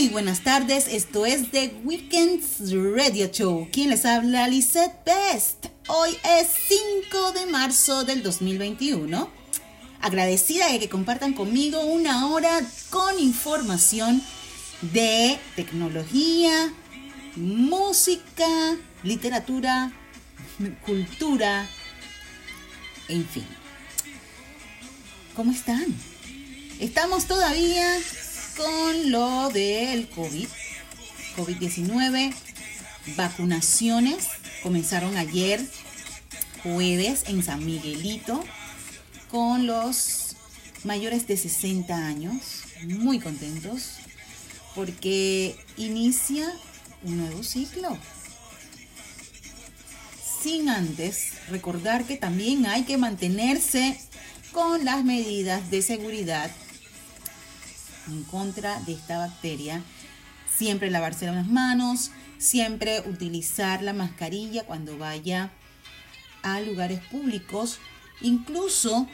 Muy buenas tardes, esto es The Weekends Radio Show. ¿Quién les habla? Lisette Best. Hoy es 5 de marzo del 2021. Agradecida de que compartan conmigo una hora con información de tecnología, música, literatura, cultura, en fin. ¿Cómo están? Estamos todavía con lo del COVID, COVID-19, vacunaciones comenzaron ayer jueves en San Miguelito con los mayores de 60 años, muy contentos porque inicia un nuevo ciclo. Sin antes recordar que también hay que mantenerse con las medidas de seguridad en contra de esta bacteria. Siempre lavarse las manos, siempre utilizar la mascarilla cuando vaya a lugares públicos, incluso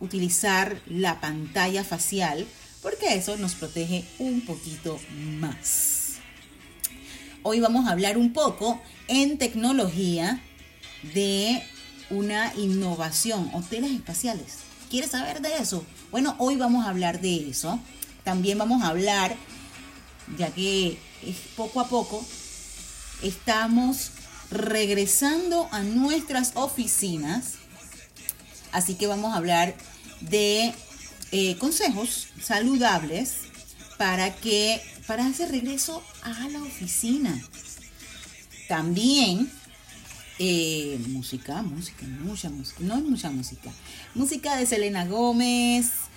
utilizar la pantalla facial, porque eso nos protege un poquito más. Hoy vamos a hablar un poco en tecnología de una innovación, hoteles espaciales. ¿Quieres saber de eso? Bueno, hoy vamos a hablar de eso. También vamos a hablar, ya que es poco a poco, estamos regresando a nuestras oficinas. Así que vamos a hablar de eh, consejos saludables para que para hacer regreso a la oficina. También eh, música, música, mucha música, no mucha música. Música de Selena Gómez,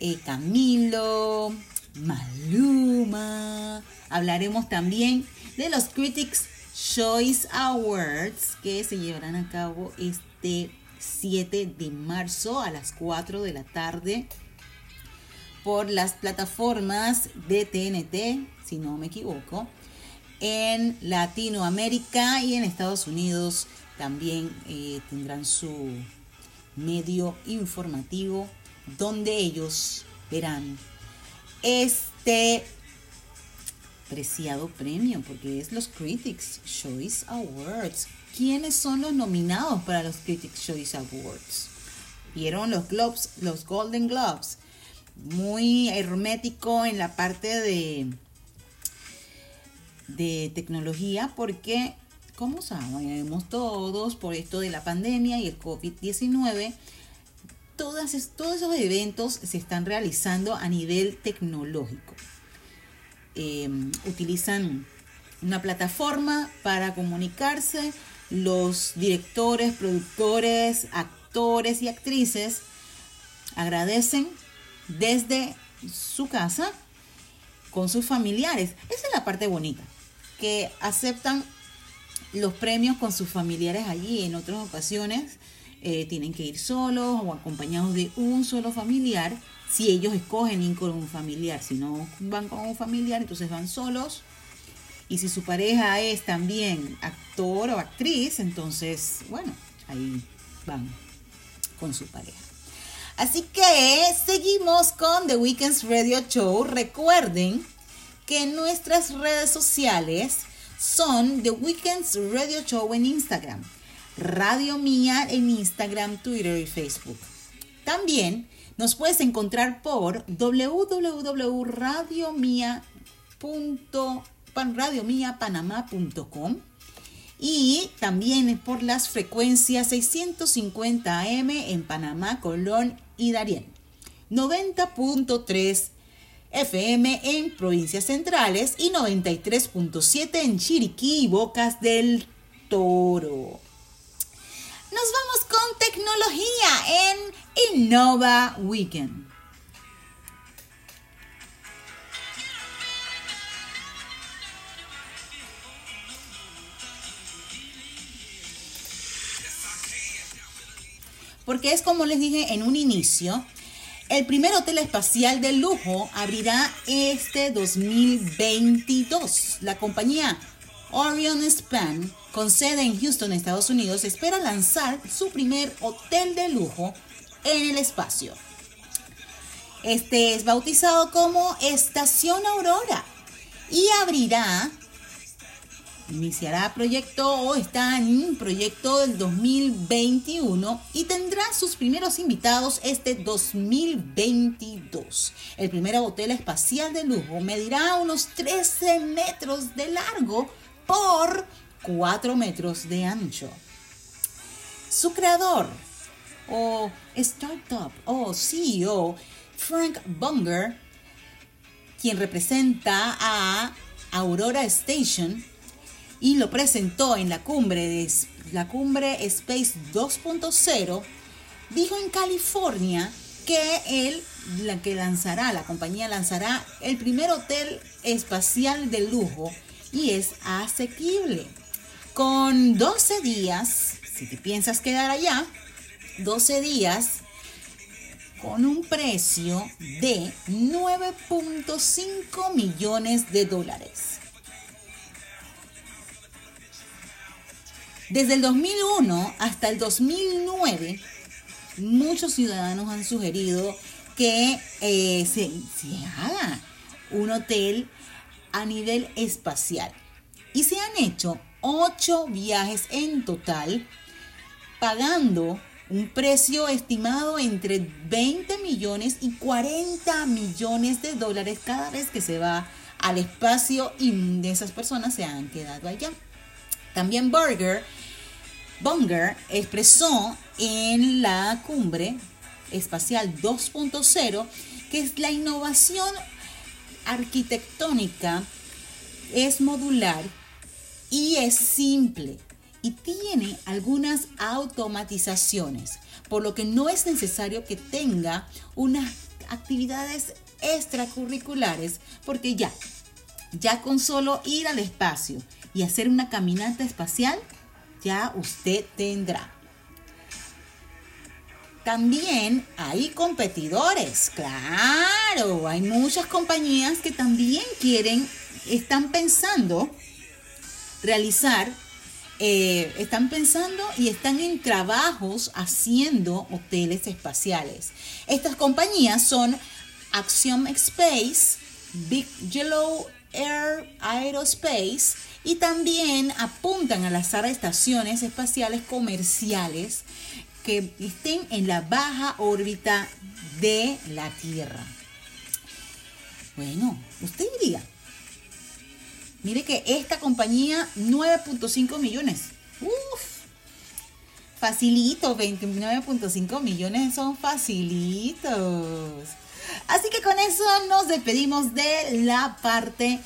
eh, Camilo, Maluma. Hablaremos también de los Critics Choice Awards que se llevarán a cabo este 7 de marzo a las 4 de la tarde por las plataformas de TNT, si no me equivoco en Latinoamérica y en Estados Unidos también eh, tendrán su medio informativo donde ellos verán este preciado premio porque es los Critics Choice Awards. ¿Quiénes son los nominados para los Critics Choice Awards? Vieron los Globes, los Golden Globes. Muy hermético en la parte de de tecnología porque, como sabemos todos, por esto de la pandemia y el COVID-19, todos esos eventos se están realizando a nivel tecnológico. Em, utilizan una plataforma para comunicarse. Los directores, productores, actores y actrices agradecen desde su casa con sus familiares. Esa es la parte bonita que aceptan los premios con sus familiares allí. En otras ocasiones eh, tienen que ir solos o acompañados de un solo familiar. Si ellos escogen ir con un familiar, si no van con un familiar, entonces van solos. Y si su pareja es también actor o actriz, entonces, bueno, ahí van con su pareja. Así que seguimos con The Weekends Radio Show. Recuerden que nuestras redes sociales son The Weekends Radio Show en Instagram, Radio Mía en Instagram, Twitter y Facebook. También nos puedes encontrar por www.radiomiapanamá.com y también por las frecuencias 650 AM en Panamá, Colón y Darién. 90.3 FM en provincias centrales y 93.7 en Chiriquí y Bocas del Toro. Nos vamos con tecnología en Innova Weekend. Porque es como les dije en un inicio, el primer hotel espacial de lujo abrirá este 2022. La compañía Orion Span, con sede en Houston, Estados Unidos, espera lanzar su primer hotel de lujo en el espacio. Este es bautizado como Estación Aurora y abrirá, iniciará proyecto o está en proyecto del 2021 y tendrá sus primeros invitados este 2022. El primer hotel espacial de lujo medirá unos 13 metros de largo por 4 metros de ancho. Su creador o startup o CEO Frank Bunger, quien representa a Aurora Station y lo presentó en la cumbre de la cumbre Space 2.0, dijo en California que él la que lanzará, la compañía lanzará el primer hotel espacial de lujo y es asequible. Con 12 días, si te piensas quedar allá, 12 días con un precio de 9.5 millones de dólares. Desde el 2001 hasta el 2009, muchos ciudadanos han sugerido que eh, se, se haga un hotel a nivel espacial. Y se han hecho ocho viajes en total, pagando un precio estimado entre 20 millones y 40 millones de dólares cada vez que se va al espacio y de esas personas se han quedado allá. También Burger, Bunger expresó en la cumbre espacial 2.0 que es la innovación arquitectónica es modular y es simple y tiene algunas automatizaciones, por lo que no es necesario que tenga unas actividades extracurriculares, porque ya, ya con solo ir al espacio y hacer una caminata espacial, ya usted tendrá. También hay competidores, claro, hay muchas compañías que también quieren, están pensando realizar eh, están pensando y están en trabajos haciendo hoteles espaciales. Estas compañías son Axiom Space, Big Yellow Air Aerospace y también apuntan a las estaciones espaciales comerciales que estén en la baja órbita de la Tierra. Bueno, usted diría, Mire que esta compañía, 9.5 millones. Uf, facilito, 29.5 millones son facilitos. Así que con eso nos despedimos de la parte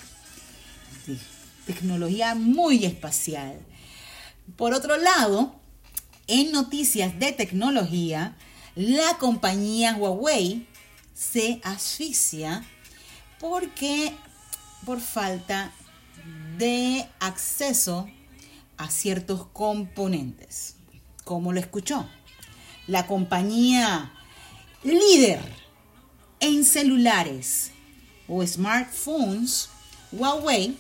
de tecnología muy espacial. Por otro lado, en noticias de tecnología, la compañía Huawei se asfixia porque por falta de acceso a ciertos componentes. Como lo escuchó, la compañía líder en celulares o smartphones, Huawei,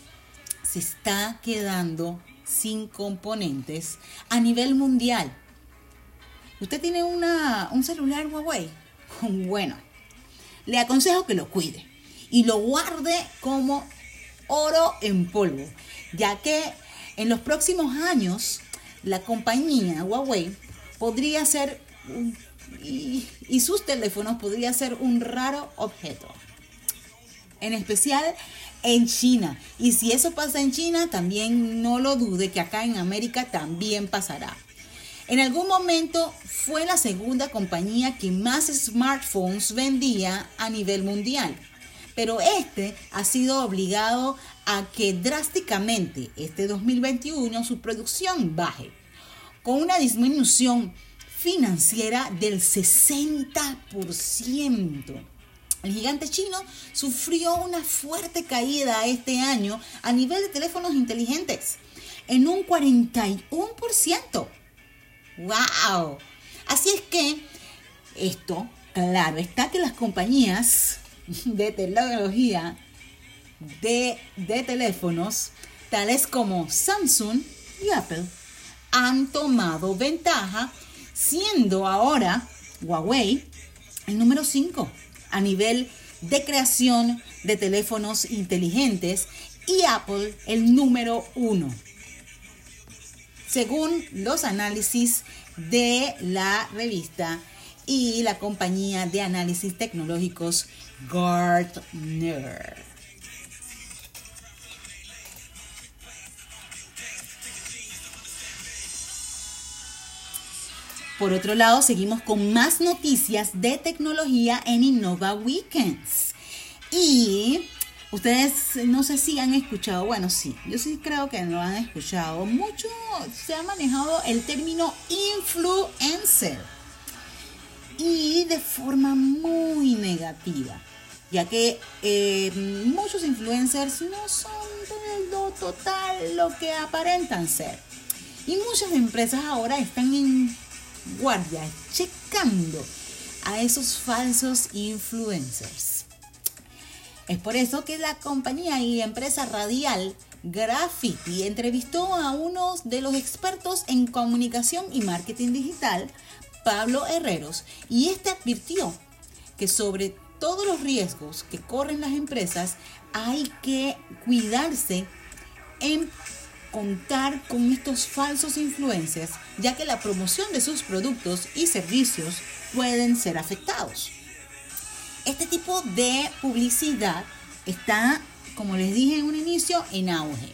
se está quedando sin componentes a nivel mundial. ¿Usted tiene una, un celular Huawei? Bueno, le aconsejo que lo cuide y lo guarde como oro en polvo, ya que en los próximos años la compañía Huawei podría ser y, y sus teléfonos podría ser un raro objeto. En especial en China. Y si eso pasa en China, también no lo dude que acá en América también pasará. En algún momento fue la segunda compañía que más smartphones vendía a nivel mundial pero este ha sido obligado a que drásticamente este 2021 su producción baje, con una disminución financiera del 60%. El gigante chino sufrió una fuerte caída este año a nivel de teléfonos inteligentes, en un 41%. ¡Wow! Así es que esto, claro, está que las compañías de tecnología de, de teléfonos, tales como Samsung y Apple, han tomado ventaja, siendo ahora Huawei el número 5 a nivel de creación de teléfonos inteligentes y Apple el número uno. Según los análisis de la revista y la compañía de análisis tecnológicos Gartner. Por otro lado, seguimos con más noticias de tecnología en Innova Weekends. Y ustedes no sé si han escuchado, bueno, sí, yo sí creo que lo han escuchado. Mucho se ha manejado el término influencer. Y de forma muy negativa, ya que eh, muchos influencers no son lo total lo que aparentan ser. Y muchas empresas ahora están en guardia, checando a esos falsos influencers. Es por eso que la compañía y empresa radial Graffiti entrevistó a uno de los expertos en comunicación y marketing digital, Pablo Herreros, y este advirtió que sobre todos los riesgos que corren las empresas hay que cuidarse en contar con estos falsos influencers, ya que la promoción de sus productos y servicios pueden ser afectados. Este tipo de publicidad está, como les dije en un inicio, en auge.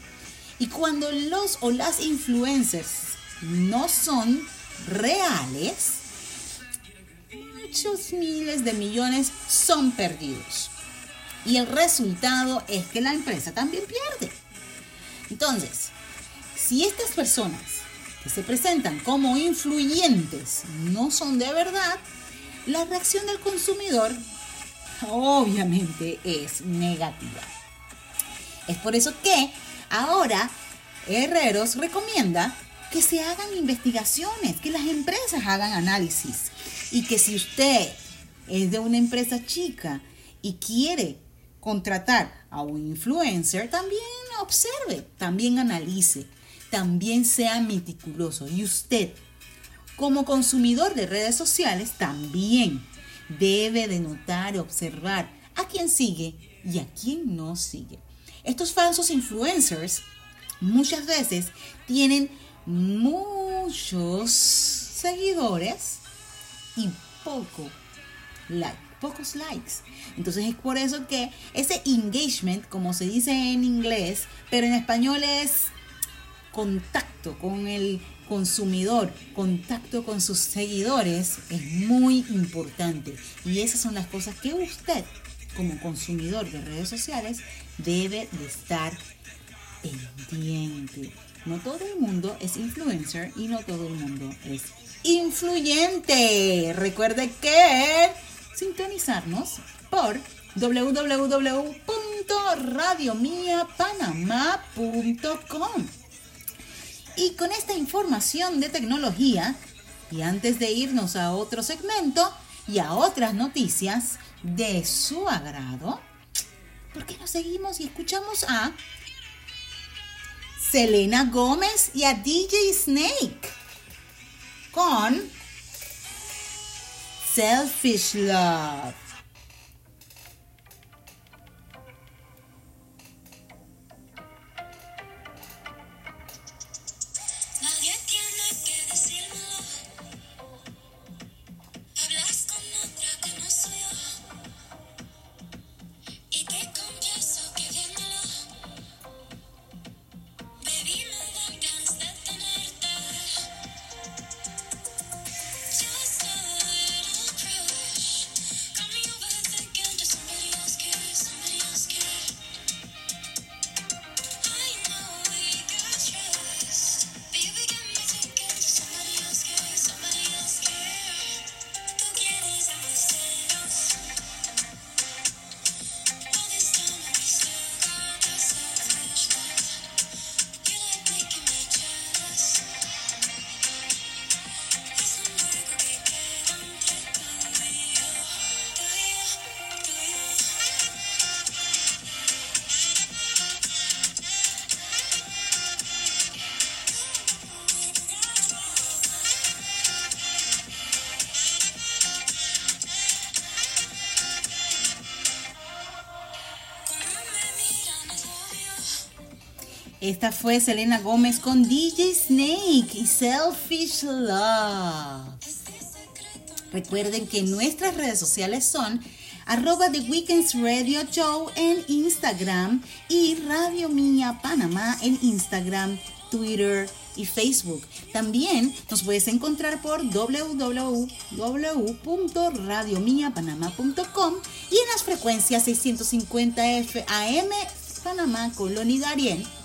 Y cuando los o las influencers no son reales, muchos miles de millones son perdidos. Y el resultado es que la empresa también pierde. Entonces, si estas personas que se presentan como influyentes no son de verdad, la reacción del consumidor obviamente es negativa. Es por eso que ahora Herreros recomienda que se hagan investigaciones, que las empresas hagan análisis y que si usted es de una empresa chica y quiere contratar a un influencer, también observe, también analice también sea meticuloso. Y usted, como consumidor de redes sociales, también debe de notar y observar a quién sigue y a quién no sigue. Estos falsos influencers muchas veces tienen muchos seguidores y poco like, pocos likes. Entonces es por eso que ese engagement, como se dice en inglés, pero en español es contacto con el consumidor, contacto con sus seguidores es muy importante. Y esas son las cosas que usted, como consumidor de redes sociales, debe de estar pendiente. No todo el mundo es influencer y no todo el mundo es influyente. Recuerde que sintonizarnos por www.radiomiapanamá.com y con esta información de tecnología, y antes de irnos a otro segmento y a otras noticias de su agrado, ¿por qué no seguimos y escuchamos a Selena Gómez y a DJ Snake con Selfish Love? Esta fue Selena Gómez con DJ Snake y Selfish Love. Recuerden que nuestras redes sociales son arroba The Weekends Radio Show en Instagram y Radio Mía Panamá en Instagram, Twitter y Facebook. También nos puedes encontrar por www.radiomiapanamá.com y en las frecuencias 650 FAM Panamá, Colón y Darien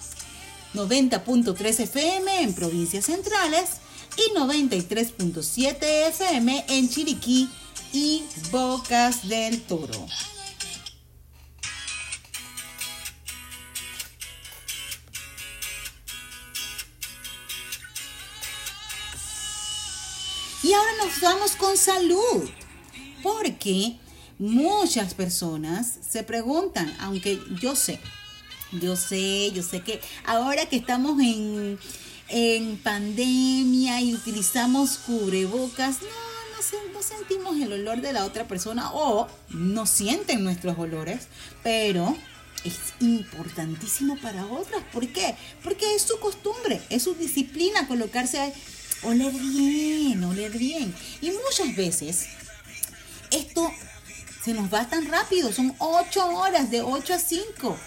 90.3 FM en provincias centrales y 93.7 FM en Chiriquí y Bocas del Toro. Y ahora nos vamos con salud, porque muchas personas se preguntan, aunque yo sé, yo sé, yo sé que ahora que estamos en, pandemia y utilizamos cubrebocas, no, no, sentimos el olor de la otra persona o no sienten nuestros olores, pero es importantísimo para otras. ¿Por qué? Porque es su costumbre, es su disciplina colocarse, oler bien, oler bien. Y muchas veces esto se nos va tan rápido, son 8 horas, de 8 a 5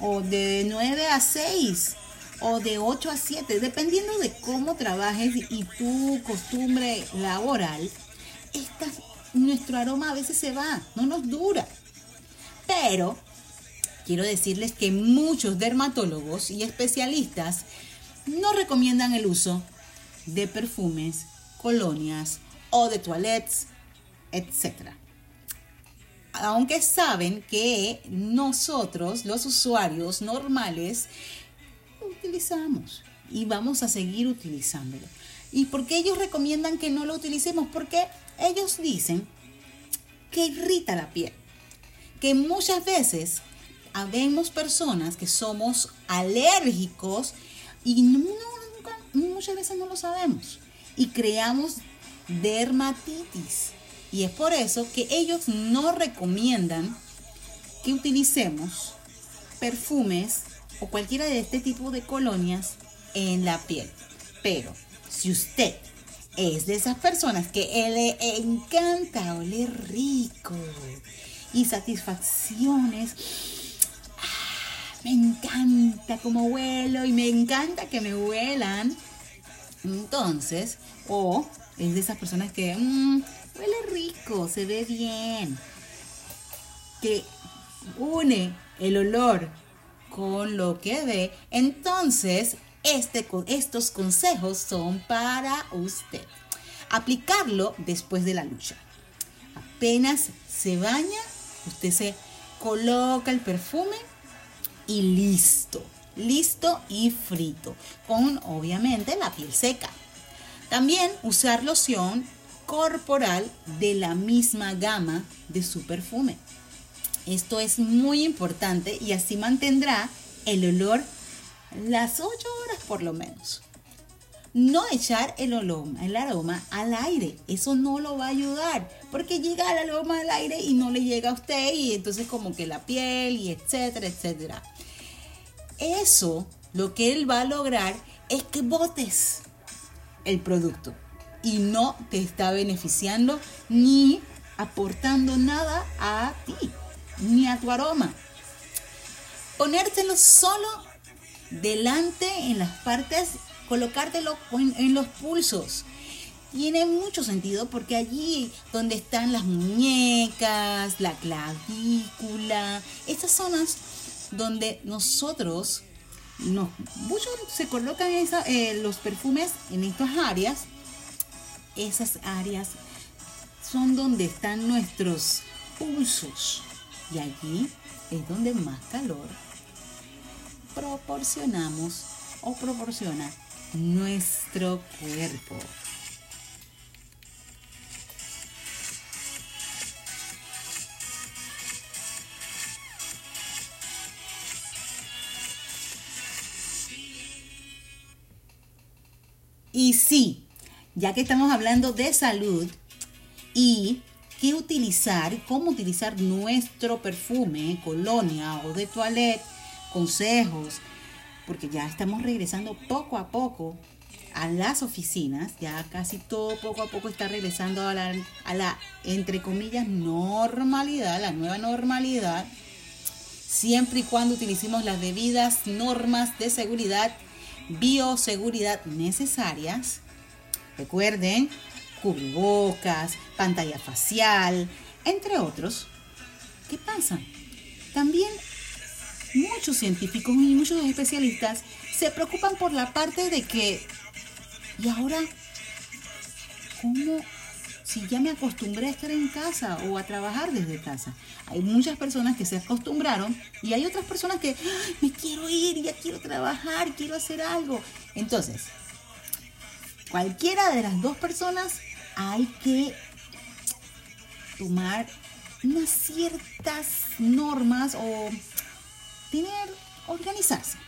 o de 9 a 6 o de 8 a 7, dependiendo de cómo trabajes y tu costumbre laboral, nuestro aroma a veces se va, no nos dura. Pero quiero decirles que muchos dermatólogos y especialistas no recomiendan el uso de perfumes, colonias o de toilettes, etc aunque saben que nosotros, los usuarios normales, utilizamos y vamos a seguir utilizándolo. ¿Y por qué ellos recomiendan que no lo utilicemos? Porque ellos dicen que irrita la piel, que muchas veces habemos personas que somos alérgicos y muchas veces no lo sabemos y creamos dermatitis y es por eso que ellos no recomiendan que utilicemos perfumes o cualquiera de este tipo de colonias en la piel. Pero si usted es de esas personas que le encanta oler rico y satisfacciones, ah, me encanta como huelo y me encanta que me huelan, entonces, o es de esas personas que mm, huele rico, se ve bien, que une el olor con lo que ve, entonces este, estos consejos son para usted. Aplicarlo después de la lucha. Apenas se baña, usted se coloca el perfume y listo. Listo y frito. Con obviamente la piel seca. También usar loción corporal de la misma gama de su perfume. Esto es muy importante y así mantendrá el olor las 8 horas por lo menos. No echar el, aroma, el aroma al aire, eso no lo va a ayudar, porque llega el aroma al aire y no le llega a usted y entonces como que la piel y etcétera, etcétera. Eso lo que él va a lograr es que botes el producto y no te está beneficiando ni aportando nada a ti, ni a tu aroma. Ponértelo solo delante en las partes, colocártelo en, los pulsos. Tiene mucho sentido porque allí donde están las muñecas, la clavícula, estas zonas donde nosotros, muchos se colocan eh, los perfumes en estas áreas esas áreas son donde están nuestros pulsos y allí es donde más calor proporcionamos o proporciona nuestro cuerpo. Y sí, ya que estamos hablando de salud y qué utilizar, cómo utilizar nuestro perfume, colonia o de toilette, consejos porque ya estamos regresando poco a poco a las oficinas, ya casi todo poco a poco está regresando a la, a la entre comillas, normalidad, la nueva normalidad, siempre y cuando utilicemos las debidas normas de seguridad, bioseguridad necesarias. Recuerden, cubrebocas, pantalla facial, entre otros. ¿Qué pasa? También muchos científicos y muchos especialistas se preocupan por la parte de que, ¿y ahora cómo? Si ya me acostumbré a estar en casa o a trabajar desde casa. Hay muchas personas que se acostumbraron y hay otras personas que me quiero ir, ya quiero trabajar, quiero hacer algo. Entonces, cualquiera de las dos personas hay que tomar unas ciertas normas o tener, organizarse.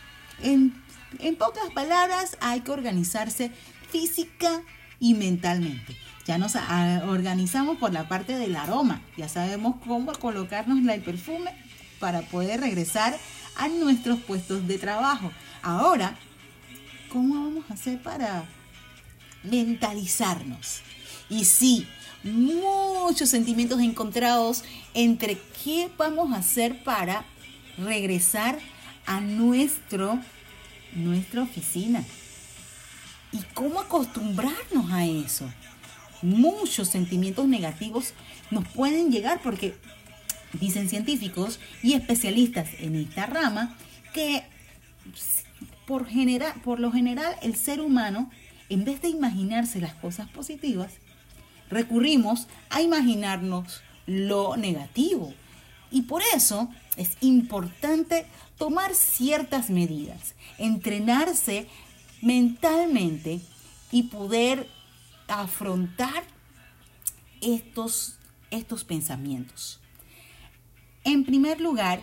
En, en pocas palabras, hay que organizarse física y mentalmente. Ya nos organizamos por la parte del aroma. Ya sabemos cómo colocarnos el perfume para poder regresar a nuestros puestos de trabajo. Ahora, ¿cómo vamos a hacer para mentalizarnos? Y sí, muchos sentimientos encontrados entre qué vamos a hacer para regresar a nuestro, nuestra oficina. ¿Y cómo acostumbrarnos a eso? Muchos sentimientos negativos nos pueden llegar porque dicen científicos y especialistas en esta rama que por, por lo general el ser humano, en vez de imaginarse las cosas positivas, recurrimos a imaginarnos lo negativo. Y por eso es importante tomar ciertas medidas, entrenarse mentalmente y poder afrontar estos, estos pensamientos. En primer lugar,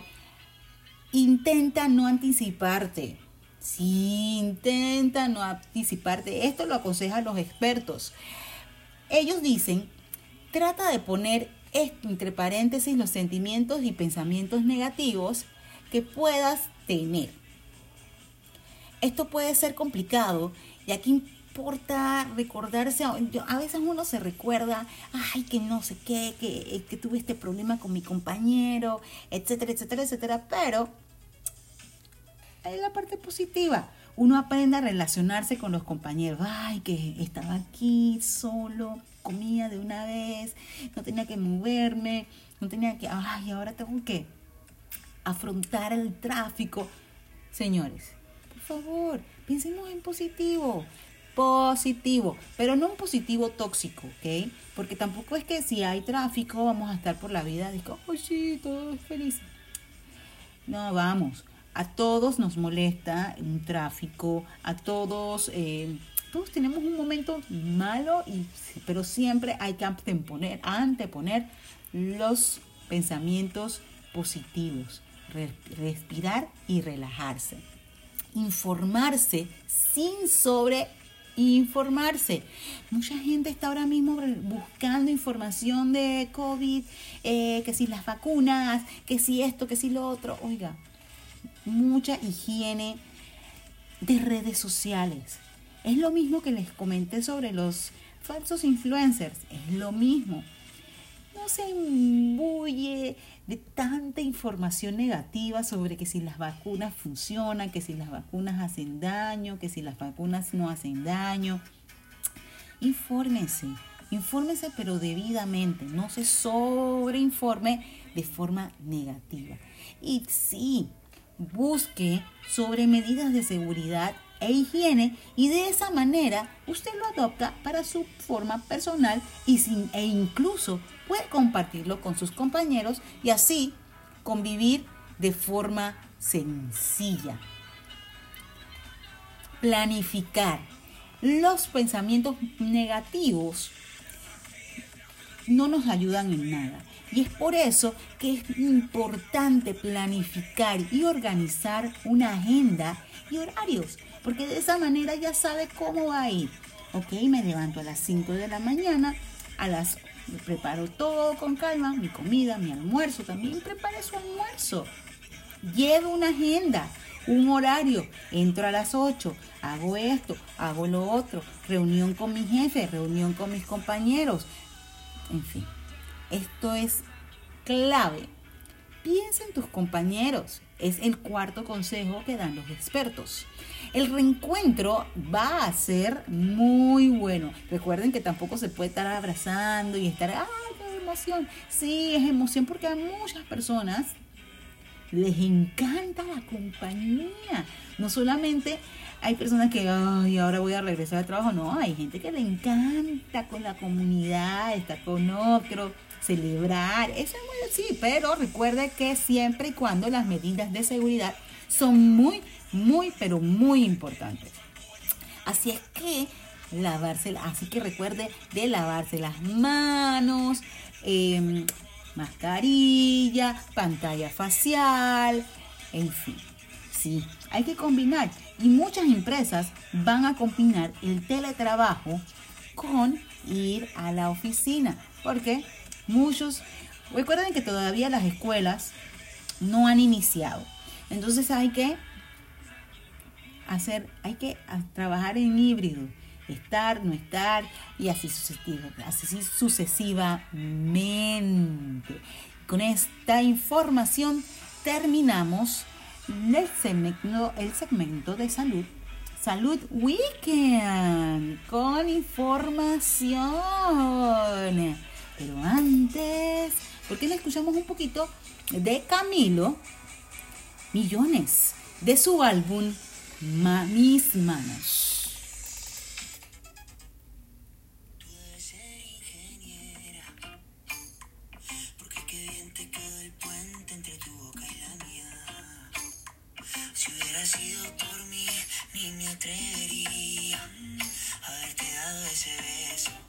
intenta no anticiparte. Sí, intenta no anticiparte. Esto lo aconsejan los expertos. Ellos dicen, trata de poner entre paréntesis los sentimientos y pensamientos negativos que puedas tener. Esto puede ser complicado, ya que importa recordarse, a veces uno se recuerda, ay, que no sé qué, que, que tuve este problema con mi compañero, etcétera, etcétera, etcétera, pero hay la parte positiva. Uno aprende a relacionarse con los compañeros. Ay, que estaba aquí solo, comía de una vez, no tenía que moverme, no tenía que, ay, ahora tengo que afrontar el tráfico. Señores, por favor, pensemos en positivo. Positivo, pero no un positivo tóxico, ¿ok? Porque tampoco es que si hay tráfico vamos a estar por la vida, digo, oh sí, todo es feliz. No, vamos, a todos nos molesta un tráfico, a todos, eh, todos tenemos un momento malo, y, pero siempre hay que anteponer, anteponer los pensamientos positivos, respirar y relajarse, informarse sin sobre informarse. Mucha gente está ahora mismo buscando información de COVID, eh, que si las vacunas, que si esto, que si lo otro. Oiga, mucha higiene de redes sociales. Es lo mismo que les comenté sobre los falsos influencers, es lo mismo. No se imbuye de tanta información negativa sobre que si las vacunas funcionan, que si las vacunas hacen daño, que si las vacunas no hacen daño. Infórmese, infórmese pero debidamente, no se sobreinforme de forma negativa. Y sí, busque sobre medidas de seguridad e higiene y de esa manera usted lo adopta para su forma personal y sin, e incluso puede compartirlo con sus compañeros y así convivir de forma sencilla. Planificar. Los pensamientos negativos no nos ayudan en nada. Y es por eso que es importante planificar y organizar una agenda y horarios, porque de esa manera ya sabe cómo va a ir. Ok, me levanto a las 5 de la mañana, a las preparo todo con calma, mi comida, mi almuerzo, también prepare su almuerzo. Lleve una agenda, un horario, entro a las 8, hago esto, hago lo otro, reunión con mi jefe, reunión con mis compañeros, en fin, esto es clave. Piensa en tus compañeros, es el cuarto consejo que dan los expertos. El reencuentro va a ser muy bueno. Recuerden que tampoco se puede estar abrazando y estar, ¡ay, qué emoción! Sí, es emoción porque a muchas personas les encanta la compañía. No solamente hay personas que, ay, ahora voy a regresar al trabajo. No, hay gente que le encanta con la comunidad, estar con otro, celebrar. Eso es muy así, pero recuerde que siempre y cuando las medidas de seguridad son muy muy, pero muy importante. Así es que lavarse, así que recuerde de lavarse las manos, em, mascarilla, pantalla facial, en fin. Sí, hay que combinar. Y muchas empresas van a combinar el teletrabajo con ir a la oficina. Porque muchos, recuerden que todavía las escuelas no han iniciado. Entonces hay que hacer, hay que trabajar en híbrido, estar, no estar y así, así sucesivamente. Con esta información terminamos el segmento, el segmento de salud. Salud Weekend con información. Pero antes, ¿por qué no escuchamos un poquito de Camilo Millones de su álbum ma mis manos. Por mí, ni me atrevería a haberte dado ese beso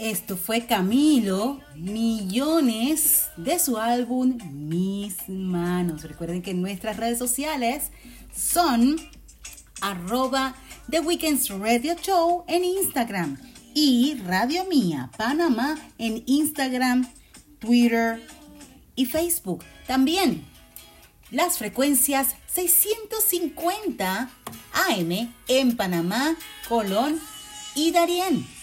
Esto fue Camilo, millones de su álbum Mis Manos. Recuerden que nuestras redes sociales son arroba The Weekends Radio Show en Instagram y Radio Mía Panamá en Instagram, Twitter y Facebook. También las frecuencias 650 AM en Panamá, Colón y Darién.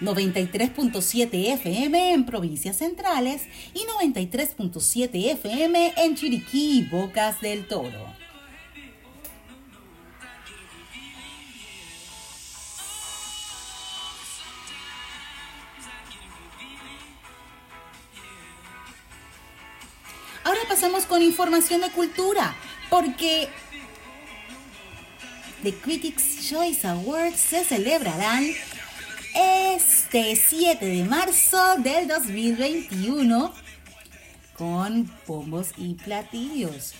93.7 FM en provincias centrales y 93.7 FM en Chiriquí y Bocas del Toro. Ahora pasamos con información de cultura, porque The Critics Choice Awards se celebrarán este 7 de marzo del 2021 con bombos y platillos.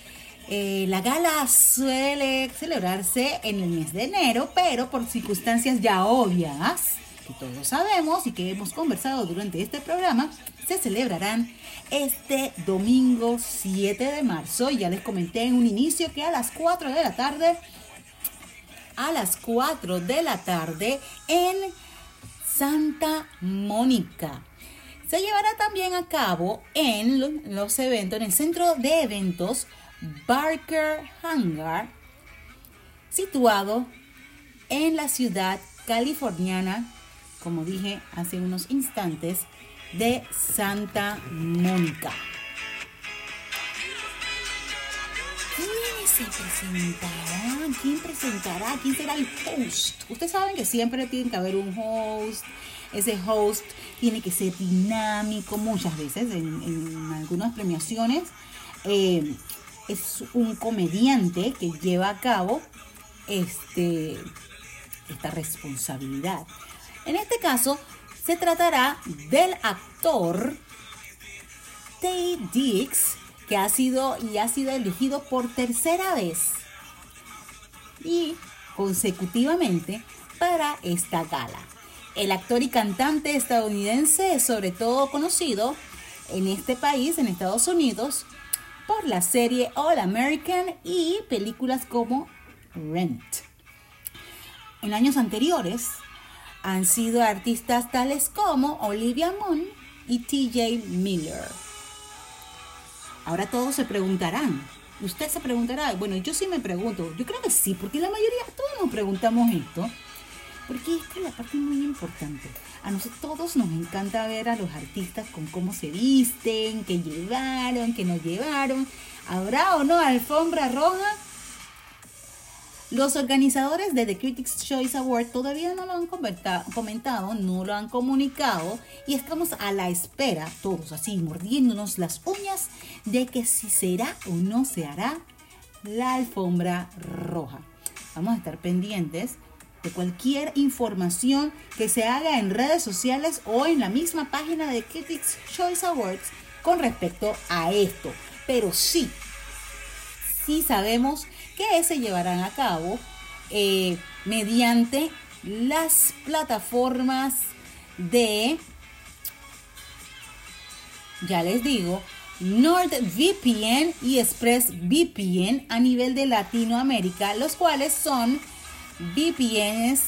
Eh, la gala suele celebrarse en el mes de enero, pero por circunstancias ya obvias, que todos sabemos y que hemos conversado durante este programa, se celebrarán este domingo 7 de marzo. Ya les comenté en un inicio que a las 4 de la tarde, a las 4 de la tarde en Santa Mónica. Se llevará también a cabo en los eventos, en el centro de eventos Barker Hangar, situado en la ciudad californiana, como dije hace unos instantes, de Santa Mónica. ¿Quiénes se presentarán? ¿Quién presentará? ¿Quién será el host? Ustedes saben que siempre tiene que haber un host. Ese host tiene que ser dinámico muchas veces en, algunas premiaciones. Eh, es un comediante que lleva a cabo este, esta responsabilidad. En este caso, se tratará del actor Tay Dix, que ha sido y ha sido elegido por tercera vez y consecutivamente para esta gala. El actor y cantante estadounidense es sobre todo conocido en este país, en Estados Unidos, por la serie All American y películas como Rent. En años anteriores, han sido artistas tales como Olivia Munn y TJ Miller. Ahora todos se preguntarán, usted se preguntará, bueno, yo sí me pregunto, yo creo que sí, porque la mayoría, todos nos preguntamos esto, porque esta es la parte muy importante. A nosotros todos nos encanta ver a los artistas con cómo se visten, qué llevaron, qué no llevaron. ¿Habrá o no alfombra roja? Los organizadores de The Critics Choice Award todavía no lo han comentado, no lo han comunicado y estamos a la espera, todos así mordiéndonos las uñas, de que si será o no se hará la alfombra roja. Vamos a estar pendientes de cualquier información que se haga en redes sociales o en la misma página de Critics Choice Awards con respecto a esto. Pero sí, sí sabemos que se llevarán a cabo eh, mediante las plataformas de, ya les digo, NordVPN y ExpressVPN a nivel de Latinoamérica, los cuales son VPNs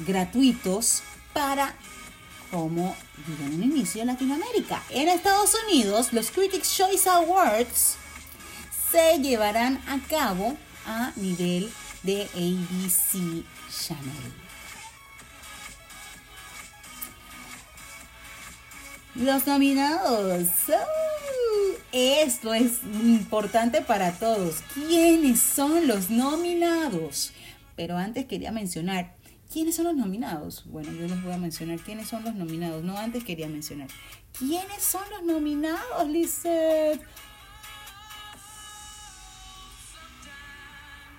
gratuitos para, como digo un inicio, Latinoamérica. En Estados Unidos, los Critics Choice Awards se llevarán a cabo a nivel de ABC Channel. Los nominados. Esto es importante para todos. ¿Quiénes son los nominados? Pero antes quería mencionar, ¿quiénes son los nominados? Bueno, yo les voy a mencionar quiénes son los nominados. No, antes quería mencionar. ¿Quiénes son los nominados, Lizeth?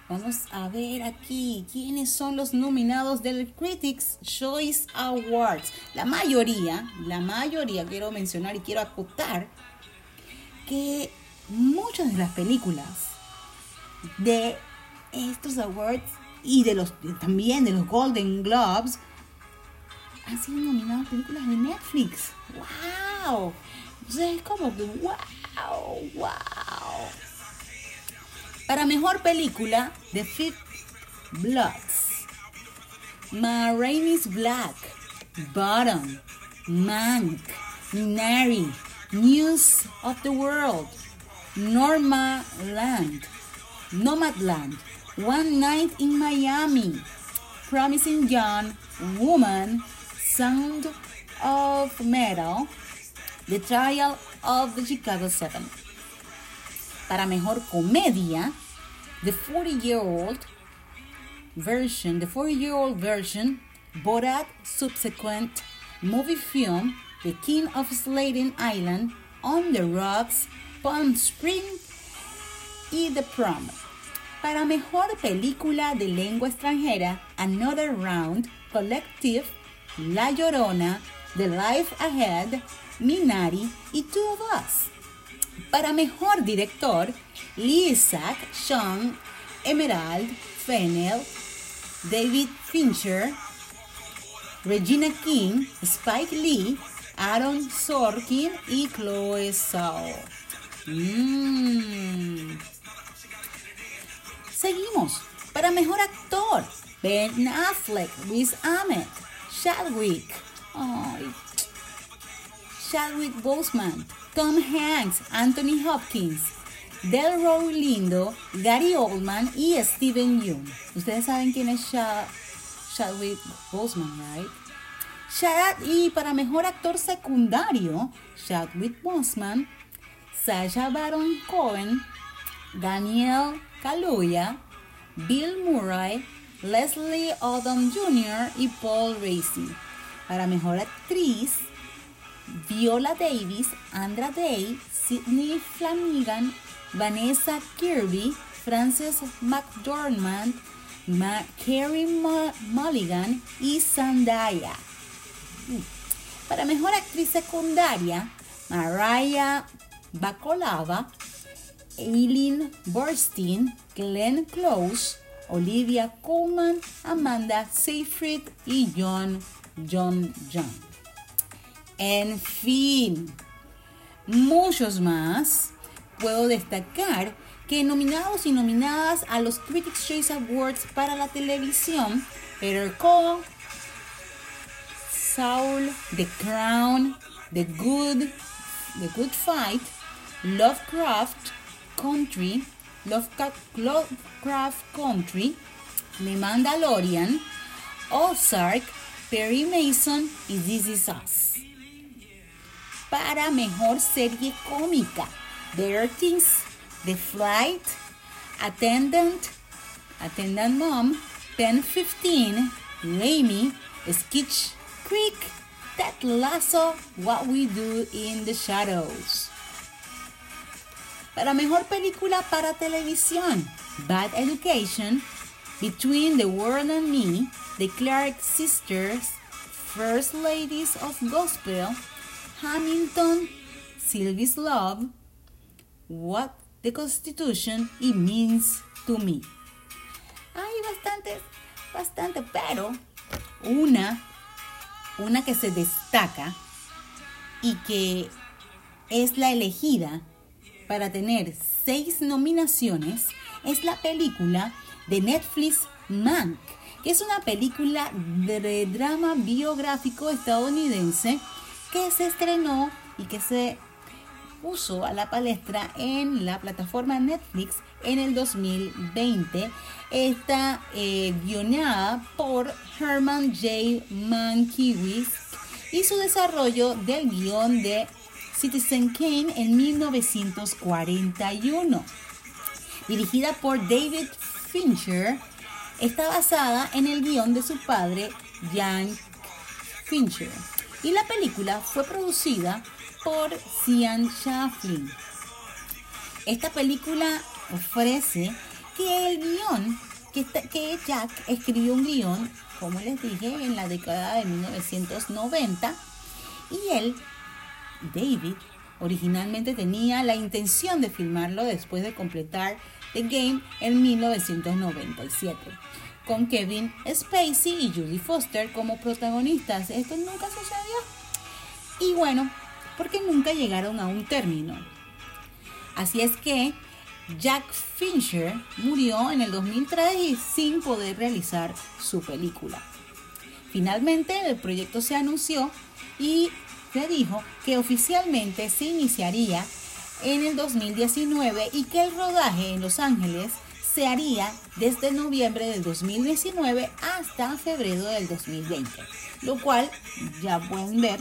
Vamos a ver aquí quiénes son los nominados del Critics Choice Awards. La mayoría, la mayoría quiero mencionar y quiero acotar que muchas de las películas de estos awards y de los también de los Golden Globes han sido nominadas películas de Netflix. ¡Wow! Entonces es como que, ¡wow! ¡Wow! Para mejor película, The Fifth Bloods. Ma Rainey's Black. Bottom. Mank. Minari. News of the World. Norma Land. Nomadland. One Night in Miami. Promising Young Woman. Sound of Metal. The Trial of the Chicago Seven. Para mejor comedia, The 40 Year Old version, the 40 year old version, Borat subsequent movie film, The King of Sladen Island, On the Rocks, Palm Spring y The Prom. Para mejor película de lengua extranjera, Another Round, Collective, La Llorona, The Life Ahead, Minari y Two of Us. Para mejor director, Lee Isaac, Sean, Emerald, Fennel, David Fincher, Regina King, Spike Lee, Aaron Sorkin y Chloe Zhao. Mm. Seguimos. Para mejor actor, Ben Affleck, Riz Ahmed, Chadwick, ay, Chadwick Boseman, Tom Hanks, Anthony Hopkins, Delroy Lindo, Gary Oldman y Steven Yeun. Ustedes saben quién es Chad Chadwick Boseman, right? Chad, y para mejor actor secundario, Chadwick Boseman, Sacha Baron Cohen, Daniel Kaluuya, Bill Murray, Leslie Odom Jr. y Paul Racy. Para mejor actriz, Viola Davis, Andra Day, Sidney Flanagan, Vanessa Kirby, Frances McDormand, Ma Carey Mulligan y Zendaya. Para mejor actriz secundaria, Mariah Bacolava, Eileen Burstyn, Glenn Close, Olivia Colman, Amanda Seyfried y John John John. En fin, muchos más. Puedo destacar que nominados y nominadas a los Critics' Choice Awards para la televisión, Peter Cole, Saul, The Crown, The Good, The Good Fight, Lovecraft Country, Lovecraft Country, The Mandalorian, Ozark, Perry Mason y This Is Us. Para mejor serie cómica, There Things, The Flight, Attendant, Attendant Mom, Pen 15, Amy, Skitch Creek, Ted Lasso, What We Do in the Shadows. Para mejor película para televisión, Bad Education, Between the World and Me, The Clark Sisters, First Ladies of Gospel, Hamilton, Sylvie's Love, What the Constitution y Means to Me. Hay bastantes, bastante, pero una, una que se destaca y que es la elegida para tener seis nominaciones es la película de Netflix Mank, que es una película de drama biográfico estadounidense que se estrenó y que se puso a la palestra en la plataforma Netflix en el 2020. Está eh, guionada por Herman J. Mankiewicz y su desarrollo del guion de Citizen Kane en 1941. Dirigida por David Fincher, está basada en el guion de su padre, Jan Fincher. Y la película fue producida por Cian Shaflin. Esta película ofrece que el guion, que, que Jack escribió un guion, como les dije, en la década de 1990, y él, David, originalmente tenía la intención de filmarlo después de completar The Game en 1997. Con Kevin Spacey y Judy Foster como protagonistas. Esto nunca sucedió. Y bueno, porque nunca llegaron a un término. Así es que Jack Fincher murió en el 2003 y sin poder realizar su película. Finalmente el proyecto se anunció y se dijo que oficialmente se iniciaría en el 2019 y que el rodaje en Los Ángeles se haría desde noviembre del 2019 hasta febrero del 2020, lo cual ya pueden ver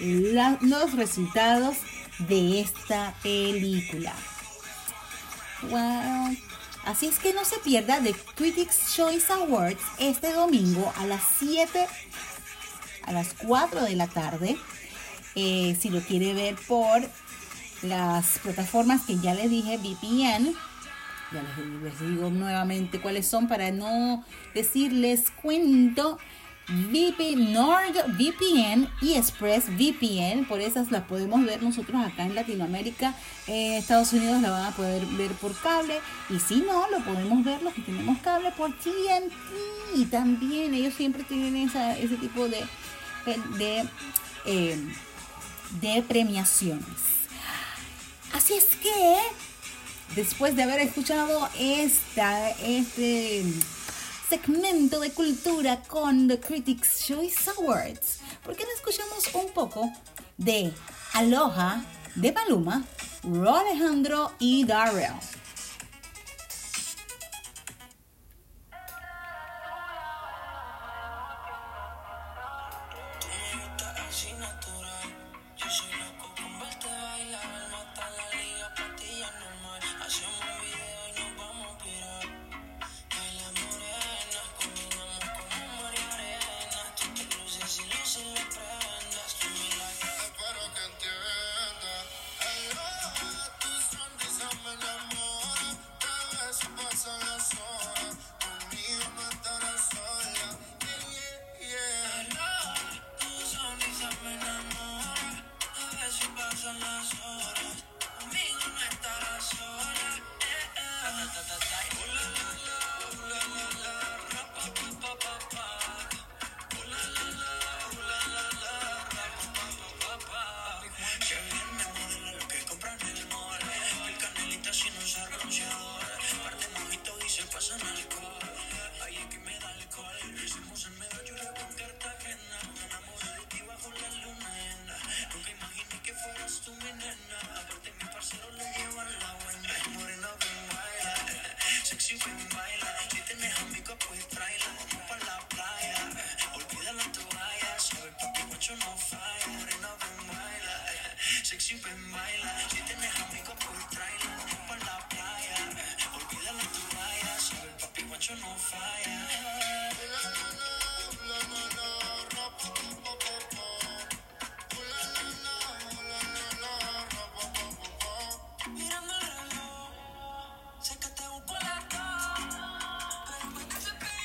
los resultados de esta película. Así es que no se pierda The Critics Choice Awards este domingo a las 7, a las 4 de la tarde. Eh, si lo quiere ver por las plataformas que ya les dije, VPN. Ya les, digo nuevamente cuáles son para no decirles cuento. VPN, NordVPN y ExpressVPN, por esas las podemos ver nosotros acá en Latinoamérica. En Estados Unidos la van a poder ver por cable y si no, lo podemos ver los que tenemos cable por TNT. También ellos siempre tienen ese tipo de, de, eh, de premiaciones. Así es que, después de haber escuchado esta, este segmento de cultura con The Critics Choice Awards, ¿por qué no escuchamos un poco de Aloha de Paloma, Ro Alejandro y Darrell?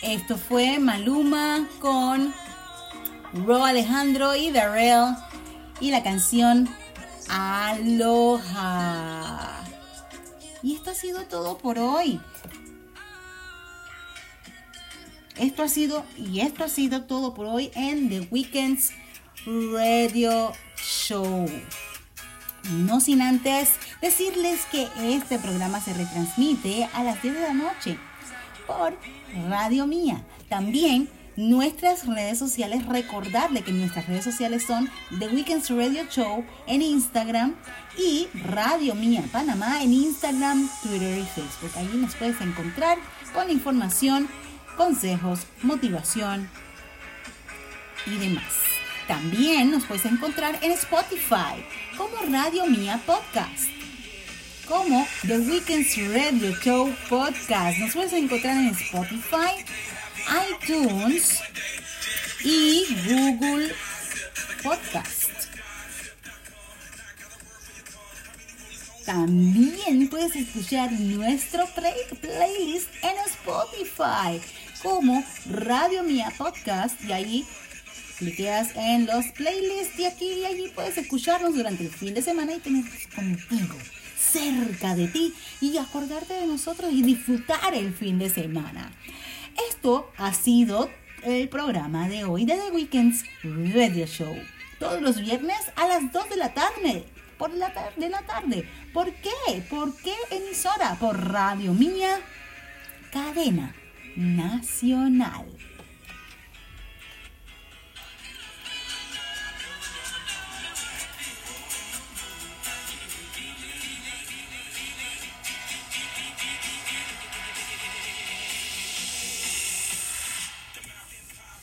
Esto fue Maluma con Ro Alejandro y Darrell y la canción Aloha. Y esto ha sido todo por hoy. Esto ha sido y esto ha sido todo por hoy en The Weekends Radio Show. No sin antes decirles que este programa se retransmite a las 10 de la noche por Radio Mía. También nuestras redes sociales, recordarle que nuestras redes sociales son The Weekends Radio Show en Instagram y Radio Mía Panamá en Instagram, Twitter y Facebook. Ahí nos puedes encontrar con información consejos, motivación y demás. También nos puedes encontrar en Spotify como Radio Mía Podcast, como The Weekends Radio Show Podcast. Nos puedes encontrar en Spotify, iTunes y Google Podcast. También puedes escuchar nuestro playlist en Spotify como Radio Mía Podcast y ahí cliqueas en los playlists y aquí y allí puedes escucharnos durante el fin de semana y tenernos contigo, cerca de ti y acordarte de nosotros y disfrutar el fin de semana. Esto ha sido el programa de hoy de The Weekends Radio Show. Todos los viernes a las 2 de la tarde. Por la tarde de la tarde. ¿Por qué? ¿Por qué emisora? Por Radio Mía, cadena nacional.